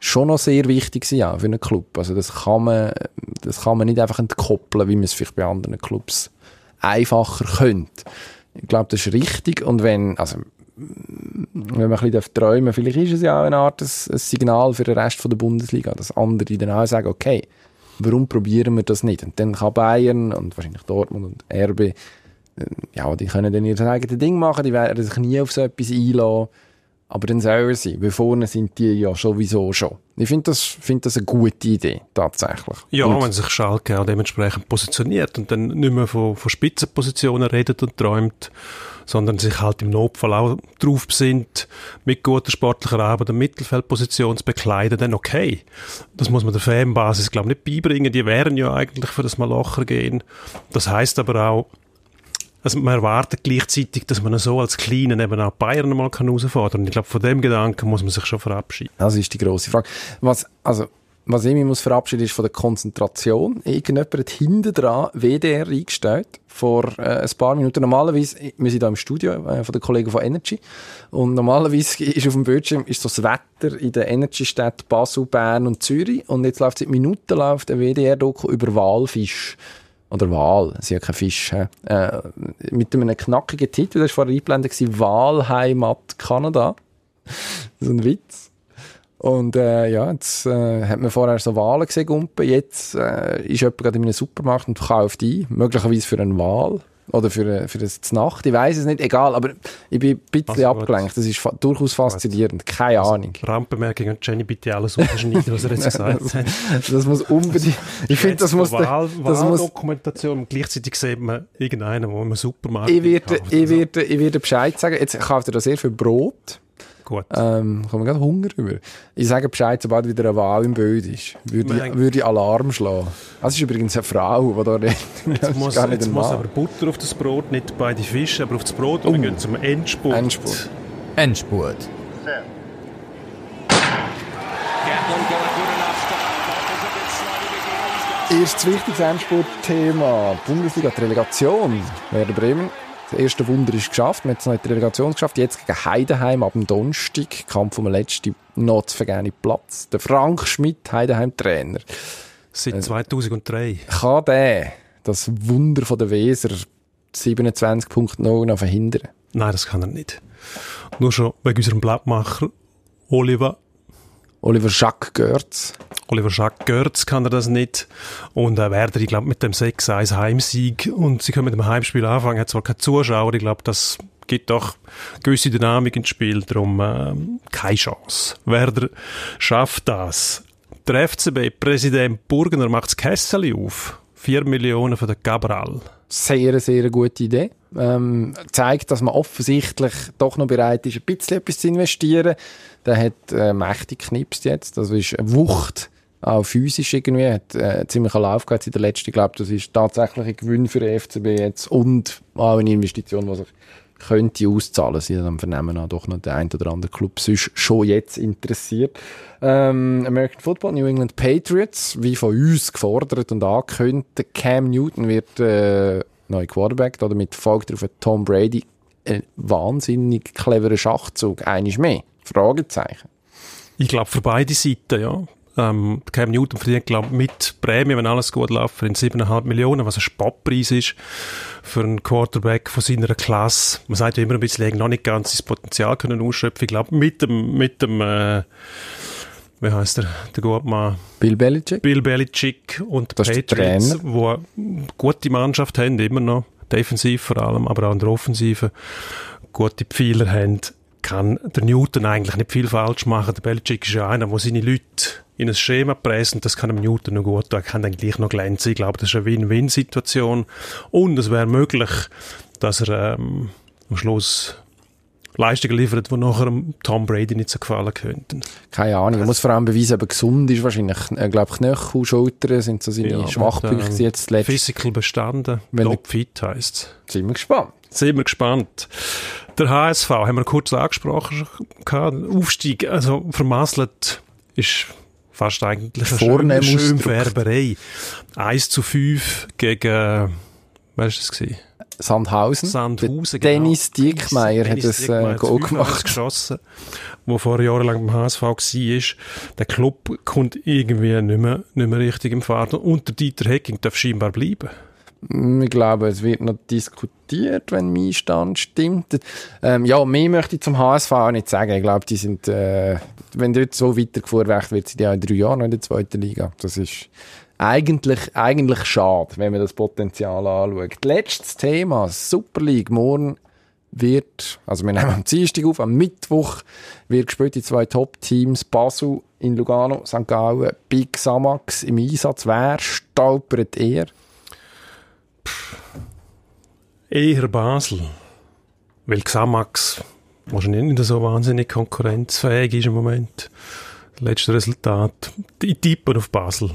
schon noch sehr wichtig sind, auch für einen Club. Also das kann man, das kann man nicht einfach entkoppeln, wie man es vielleicht bei anderen Clubs einfacher könnte. Ich glaube, das ist richtig und wenn, also, wenn man ein bisschen träumen vielleicht ist es ja auch eine Art ein, ein Signal für den Rest der Bundesliga, dass andere dann auch sagen, okay, warum probieren wir das nicht? Und dann kann Bayern und wahrscheinlich Dortmund und RB ja, die können dann ihr eigenes Ding machen, die werden sich nie auf so etwas einlassen. Aber dann sollen sie, weil vorne sind die ja sowieso schon. Ich finde das, find das eine gute Idee, tatsächlich. Ja, Und- wenn sich Schalke auch dementsprechend positioniert und dann nicht mehr von, von Spitzenpositionen redet und träumt, sondern sich halt im Notfall auch drauf besinnt, mit guter sportlicher Arbeit eine Mittelfeldposition zu bekleiden, dann okay. Das muss man der Fanbasis, glaube ich, nicht beibringen. Die wären ja eigentlich für das Malocher gehen. Das heißt aber auch, also man erwartet gleichzeitig, dass man so als Kleinen eben auch Bayern mal herausfordern kann. Ich glaube, von dem Gedanken muss man sich schon verabschieden. Das ist die grosse Frage. Was, also, was ich mich muss verabschieden ist von der Konzentration. Irgendjemand hat hinten dran WDR eingestellt vor äh, ein paar Minuten. Normalerweise, wir sind da im Studio äh, von den Kollegen von Energy und normalerweise *laughs* ist auf dem Bildschirm ist so das Wetter in den Energy-Städten Basel, Bern und Zürich und jetzt läuft seit Minuten läuft ein WDR-Doku über Walfisch Oder Wal, sie ja kein Fisch. Äh, mit einem knackigen Titel, das war vorher eingeblendet, Wahlheimat Kanada. *laughs* so ein Witz. Und äh, ja, jetzt äh, hat man vorher so Wale gesehen, Gumpen. Jetzt äh, ist jemand gerade in einem Supermarkt und kauft ein, möglicherweise für einen Wal. Oder für, eine- für das Nacht, ich weiß es nicht, egal, aber ich bin ein bisschen Also abgelenkt. Das ist fa durchaus faszinierend, keine Ahnung. Randbemerkung an Jenny, bitte alles unterschneiden, was er jetzt *laughs* gesagt hat. Das muss unbedingt, ich finde, das muss, Wahl, das muss Wahldokumentation und gleichzeitig sieht man irgendeinen, der im Supermarkt ich werde, ich werde, ich werde Bescheid sagen. Jetzt kauft er da sehr viel Brot. Gut. Ähm, kommen wir gerade Hunger über. Ich sage Bescheid, sobald wieder eine Wahl im Bild ist. Würde ich, würde ich Alarm schlagen. Das ist übrigens eine Frau, die da redet. Das Jetzt ist muss, gar nicht jetzt muss aber Butter auf das Brot, nicht bei den Fischen, aber auf das Brot. Und wir gehen zum Endspurt. Endspurt. Endspurt. Erstes wichtiges Endspurt-Thema. Bundesliga, die Relegation. Werder Bremen. Das erste Wunder ist geschafft. Wir haben jetzt noch die Relegation geschafft. Jetzt gegen Heidenheim ab dem Donnerstag. Kampf um den letzten noch zu vergebenen Platz. Der Frank Schmidt, Heidenheim-Trainer. Seit 2003. Kann der das Wunder von der Weser 27.0 noch verhindern? Nein, das kann er nicht. Nur schon wegen unserem Blattmacher Oliver Oliver Jacques Görz. Oliver Jacques Görz kann er das nicht. Und äh, Werder, ich glaube, mit dem 6-1 Heimsieg und sie können mit dem Heimspiel anfangen, hat zwar keine Zuschauer, ich glaube, das gibt doch gewisse Dynamik ins Spiel, darum äh, keine Chance. Werder schafft das. Der FCB-Präsident Burgener macht das Kessel auf. 4 Millionen für den Cabral. Sehr, sehr gute Idee. Ähm, zeigt, dass man offensichtlich doch noch bereit ist, ein bisschen etwas zu investieren. Der hat äh, mächtig geknipst jetzt. Das ist eine Wucht, auch physisch irgendwie. Hat äh, ziemlich einen Lauf gehabt in der letzten. Ich glaube, das ist tatsächlich ein Gewinn für den FCB jetzt und auch eine Investition, die sich könnte auszahlen. Sie haben am Vernehmen auch doch noch der ein oder andere Club sonst schon jetzt interessiert. Ähm, American Football, New England Patriots, wie von uns gefordert und angekündigt, Cam Newton wird äh, neu Quarterback, oder mit folgt auf Tom Brady ein wahnsinnig cleverer Schachzug, eines mehr. Fragezeichen. Ich glaube, für beide Seiten, ja. Ähm, Cam Newton verdient, glaube mit Prämie, wenn alles gut läuft, verdient 7,5 Millionen, was ein Spottpreis ist für einen Quarterback von seiner Klasse. Man sagt ja immer ein bisschen, noch nicht ganz sein Potenzial können ausschöpfen. Ich glaube, mit dem, mit dem, äh, wie heißt der, der Gutmann? Bill Belichick. Bill Belichick und Das Patriots, wo eine gute Mannschaft haben, immer noch, defensiv vor allem, aber auch in der Offensive gute Pfeiler haben, kann der Newton eigentlich nicht viel falsch machen. Der Belichick ist ja einer, der seine Leute in ein Schema presst und das kann dem Newton noch gut tun. Er kann dann gleich noch glänzen. Ich glaube, das ist eine Win-Win-Situation. Und es wäre möglich, dass er ähm, am Schluss Leistungen liefert, die nachher Tom Brady nicht so gefallen könnten. Keine Ahnung. Er muss vor allem beweisen, ob er gesund ist. Wahrscheinlich, äh, glaube Knöchel, Schultern sind so seine Ja, Schwachpunkte ähm, jetzt zuletzt. Physical bestanden, Wenn er- topfit heisst Sind wir gespannt. Sind wir gespannt. Der HSV, haben wir kurz angesprochen. Aufstieg, also vermasselt, ist fast eigentlich eine. Schönfärberei. 1 zu 5 gegen, wer ist das gewesen? Sandhausen. Sandhausen. Der Dennis genau. Diekmeyer hat das äh, Goal gemacht. geschossen, wo vor jahrelang beim HSV war. Der Club kommt irgendwie nicht mehr, nicht mehr richtig im Fahrt. Und der Dieter Hecking darf scheinbar bleiben. Mm, Ich glaube, es wird noch diskutiert, wenn mein Stand stimmt. Ähm, ja, mehr möchte ich zum HSV auch nicht sagen. Ich glaube, die sind, äh, wenn dort so weitergefahren wird, wird sie ja in drei Jahren in der zweiten Liga. Das ist eigentlich, eigentlich schade, wenn man das Potenzial anschaut. Letztes Thema, Super League. Morgen wird, also wir *laughs* nehmen am Dienstag auf, am Mittwoch wird gespielt die zwei Top-Teams Basel in Lugano, St. Gallen, Big Samax im Einsatz. Wer stolpert eher? Eher Basel. Weil Xamax wahrscheinlich nicht so wahnsinnig konkurrenzfähig ist im Moment. Letztes Resultat. Ich tippe auf Basel.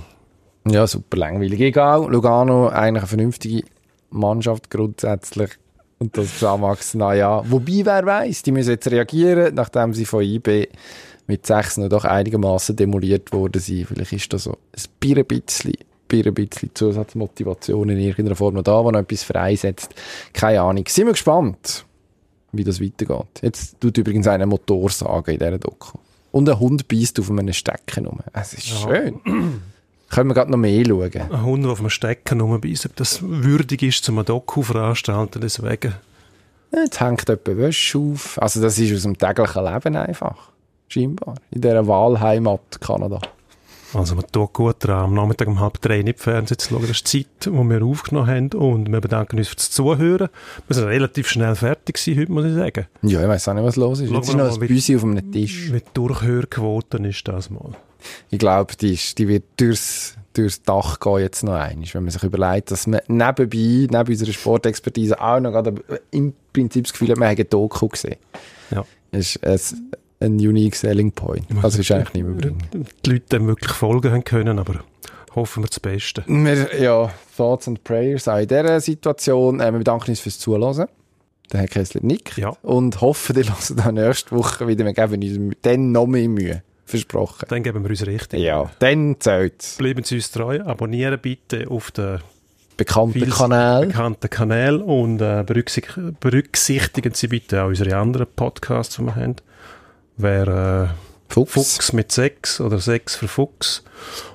Ja, super langweilig. Egal, Lugano eigentlich eine vernünftige Mannschaft grundsätzlich. Und das Xamax, naja. Wobei, wer weiß, die müssen jetzt reagieren, nachdem sie von IB mit 6 noch doch einigermaßen demoliert worden sind. Vielleicht ist da so ein bisschen, bisschen, bisschen, Zusatzmotivation in irgendeiner Form noch da, wo noch etwas freisetzt. Keine Ahnung. Sind wir gespannt, wie das weitergeht. Jetzt tut übrigens einer Motor sagen in dieser Doku. Und ein Hund beißt auf einem Stecken rum. Es ist schön. Können wir gerade noch mehr schauen. Ein Hund, der auf dem Stecken rumbeißt, ob das würdig ist, zum Doku veranstalten, deswegen. Jetzt hängt jemand Wäsche auf. Also das ist aus dem täglichen Leben einfach. Scheinbar. In dieser Wahlheimat Kanada. Also man tut gut daran, am Nachmittag um halb drei nicht Fernsehen zu schauen. Das ist die Zeit, die wir aufgenommen haben und wir bedanken uns fürs Zuhören. Wir sind relativ schnell fertig gewesen heute, muss ich sagen. Ja, ich weiß auch nicht, was los ist. Schauen Jetzt ist noch ein Büsi auf einem Tisch. Mit Durchhörquoten ist das mal. Ich glaube, die, ist- die wird durchs, durchs Dach gehen jetzt noch einmal. Wenn man sich überlegt, dass man nebenbei, neben unserer Sportexpertise auch noch gerade im Prinzip das Gefühl hat, man hat eine Doku gesehen. Ja. Das ist ein, ein unique selling point. Das ist eigentlich nicht mehr bringen. Die Leute dem wirklich folgen haben können, aber hoffen wir das Beste. Wir, ja, Thoughts and Prayers auch in dieser Situation. Äh, wir bedanken uns fürs Zuhören. Der Herr Kessler nickt. Ja. Und hoffen, ihr hört auch nächste Woche wieder. Wir geben uns dann noch mehr Mühe. Versprochen. Dann geben wir uns richtig. Ja, dann zählt's. Bleiben Sie uns treu, abonnieren bitte auf den Bekannter vielen Kanal. bekannten Kanälen und äh, berücksicht berücksichtigen Sie bitte auch unsere anderen Podcasts, die wir haben. Wer äh, Fuchs. Fuchs mit Sex oder Sex für Fuchs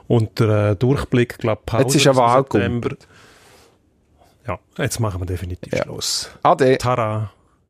und der äh, Durchblick, glaube Pause Jetzt ist Wahl September. Ja, jetzt machen wir definitiv Ja. Schluss. Ade. Tara!